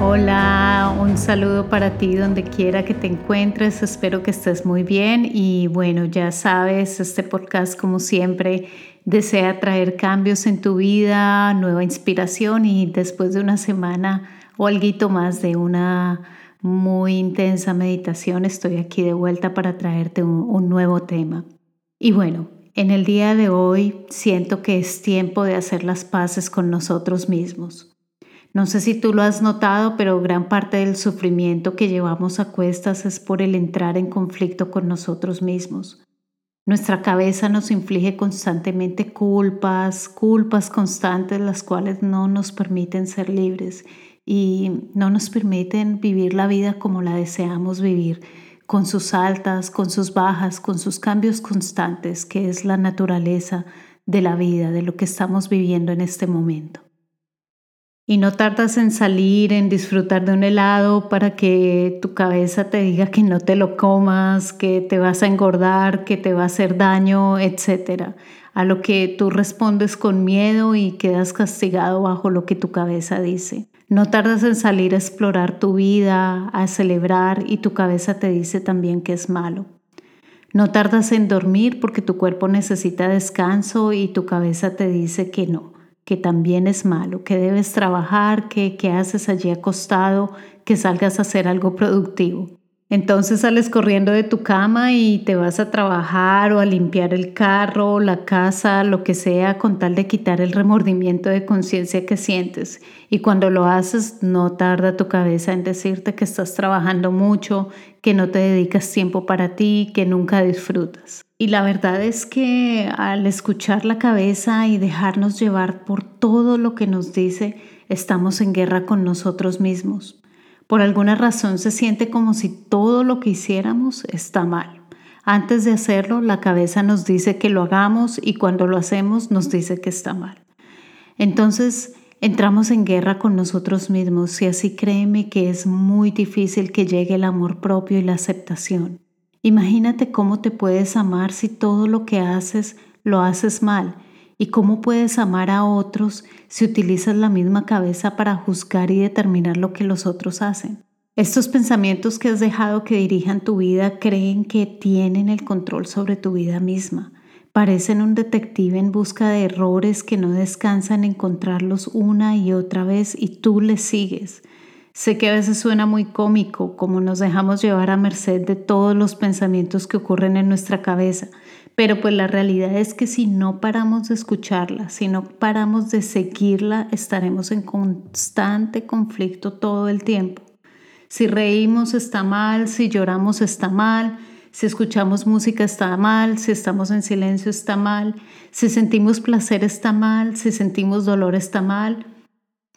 Hola, un saludo para ti donde quiera que te encuentres. Espero que estés muy bien y bueno, ya sabes, este podcast como siempre desea traer cambios en tu vida, nueva inspiración y después de una semana o algo más de una muy intensa meditación, estoy aquí de vuelta para traerte un, un nuevo tema. Y bueno, en el día de hoy siento que es tiempo de hacer las paces con nosotros mismos. No sé si tú lo has notado, pero gran parte del sufrimiento que llevamos a cuestas es por el entrar en conflicto con nosotros mismos. Nuestra cabeza nos inflige constantemente culpas, culpas constantes, las cuales no nos permiten ser libres y no nos permiten vivir la vida como la deseamos vivir, con sus altas, con sus bajas, con sus cambios constantes, que es la naturaleza de la vida, de lo que estamos viviendo en este momento y no tardas en salir, en disfrutar de un helado para que tu cabeza te diga que no te lo comas, que te vas a engordar, que te va a hacer daño, etc. A lo que tú respondes con miedo y quedas castigado bajo lo que tu cabeza dice. No tardas en salir a explorar tu vida, a celebrar y tu cabeza te dice también que es malo. No tardas en dormir porque tu cuerpo necesita descanso y tu cabeza te dice que no que también es malo, que debes trabajar, que, que haces allí acostado, que salgas a hacer algo productivo. Entonces sales corriendo de tu cama y te vas a trabajar o a limpiar el carro, la casa, lo que sea, con tal de quitar el remordimiento de conciencia que sientes. Y cuando lo haces, no tarda tu cabeza en decirte que estás trabajando mucho, que no te dedicas tiempo para ti, que nunca disfrutas. Y la verdad es que al escuchar la cabeza y dejarnos llevar por todo lo que nos dice, estamos en guerra con nosotros mismos. Por alguna razón se siente como si todo lo que hiciéramos está mal. Antes de hacerlo, la cabeza nos dice que lo hagamos y cuando lo hacemos nos dice que está mal. Entonces, entramos en guerra con nosotros mismos y así créeme que es muy difícil que llegue el amor propio y la aceptación. Imagínate cómo te puedes amar si todo lo que haces lo haces mal ¿Y cómo puedes amar a otros si utilizas la misma cabeza para juzgar y determinar lo que los otros hacen? Estos pensamientos que has dejado que dirijan tu vida creen que tienen el control sobre tu vida misma. Parecen un detective en busca de errores que no descansan en encontrarlos una y otra vez y tú les sigues. Sé que a veces suena muy cómico como nos dejamos llevar a merced de todos los pensamientos que ocurren en nuestra cabeza, pero pues la realidad es que si no paramos de escucharla, si no paramos de seguirla, estaremos en constante conflicto todo el tiempo. Si reímos está mal, si lloramos está mal, si escuchamos música está mal, si estamos en silencio está mal, si sentimos placer está mal, si sentimos dolor está mal,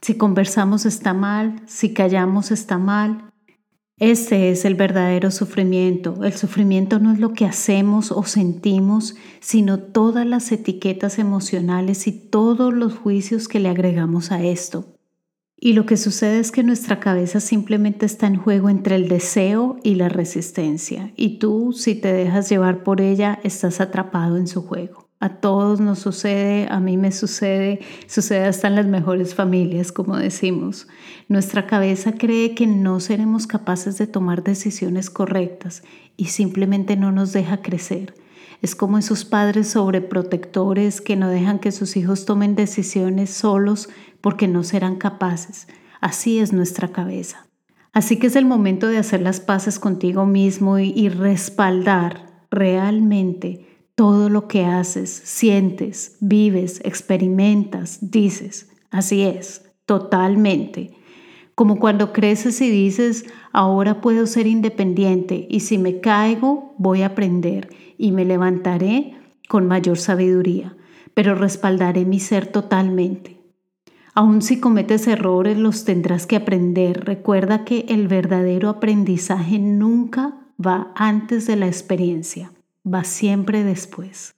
si conversamos está mal, si callamos está mal, ese es el verdadero sufrimiento. El sufrimiento no es lo que hacemos o sentimos, sino todas las etiquetas emocionales y todos los juicios que le agregamos a esto. Y lo que sucede es que nuestra cabeza simplemente está en juego entre el deseo y la resistencia. Y tú, si te dejas llevar por ella, estás atrapado en su juego. A todos nos sucede, a mí me sucede, sucede hasta en las mejores familias, como decimos. Nuestra cabeza cree que no seremos capaces de tomar decisiones correctas y simplemente no nos deja crecer. Es como esos padres sobreprotectores que no dejan que sus hijos tomen decisiones solos porque no serán capaces. Así es nuestra cabeza. Así que es el momento de hacer las paces contigo mismo y, y respaldar realmente todo lo que haces, sientes, vives, experimentas, dices. Así es, totalmente. Como cuando creces y dices, ahora puedo ser independiente y si me caigo voy a aprender y me levantaré con mayor sabiduría, pero respaldaré mi ser totalmente. Aun si cometes errores, los tendrás que aprender. Recuerda que el verdadero aprendizaje nunca va antes de la experiencia va siempre después.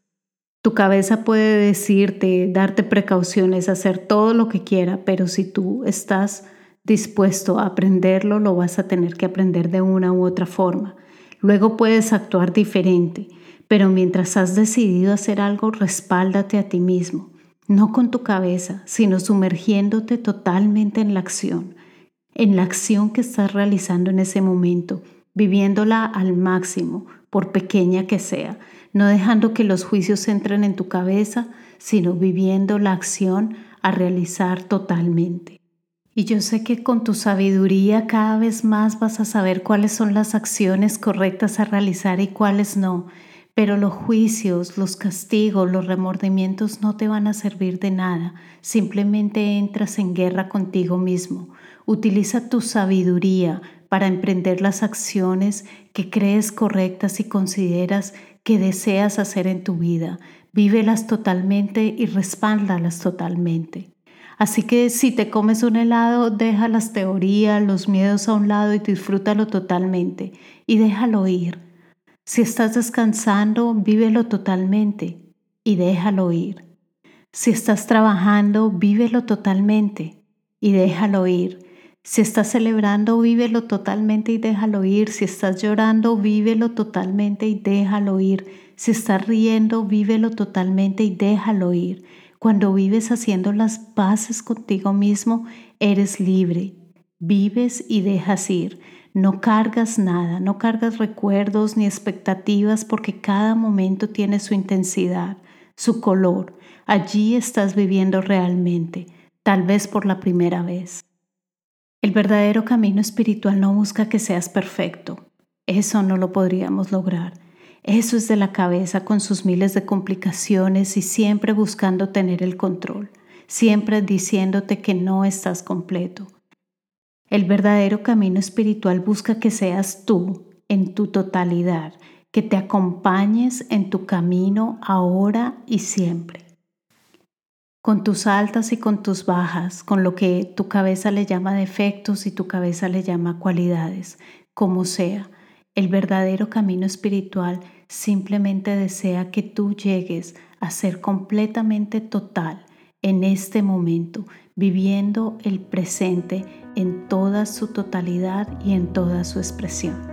Tu cabeza puede decirte, darte precauciones, hacer todo lo que quiera, pero si tú estás dispuesto a aprenderlo, lo vas a tener que aprender de una u otra forma. Luego puedes actuar diferente, pero mientras has decidido hacer algo, respáldate a ti mismo, no con tu cabeza, sino sumergiéndote totalmente en la acción, en la acción que estás realizando en ese momento, viviéndola al máximo, por pequeña que sea no dejando que los juicios entren en tu cabeza, sino viviendo la acción a realizar totalmente. Y yo sé que con tu sabiduría cada vez más vas a saber cuáles son las acciones correctas a realizar y cuáles no, pero los juicios, los castigos, los remordimientos no te van a servir de nada, simplemente entras en guerra contigo mismo. Utiliza tu sabiduría para emprender las acciones que crees correctas y consideras que deseas hacer en tu vida. Vívelas totalmente y respáldalas totalmente. Así que si te comes un helado, deja las teorías, los miedos a un lado y disfrútalo totalmente y déjalo ir. Si estás descansando, vívelo totalmente y déjalo ir. Si estás trabajando, vívelo totalmente y déjalo ir. Si estás celebrando, vívelo totalmente y déjalo ir. Si estás llorando, vívelo totalmente y déjalo ir. Si estás riendo, vívelo totalmente y déjalo ir. Cuando vives haciendo las paces contigo mismo, eres libre. Vives y dejas ir. No cargas nada, no cargas recuerdos ni expectativas porque cada momento tiene su intensidad, su color. Allí estás viviendo realmente, tal vez por la primera vez. El verdadero camino espiritual no busca que seas perfecto. Eso no lo podríamos lograr. Eso es de la cabeza con sus miles de complicaciones y siempre buscando tener el control, siempre diciéndote que no estás completo. El verdadero camino espiritual busca que seas tú en tu totalidad, que te acompañes en tu camino ahora y siempre con tus altas y con tus bajas, con lo que tu cabeza le llama defectos y tu cabeza le llama cualidades, como sea. El verdadero camino espiritual simplemente desea que tú llegues a ser completamente total en este momento, viviendo el presente en toda su totalidad y en toda su expresión.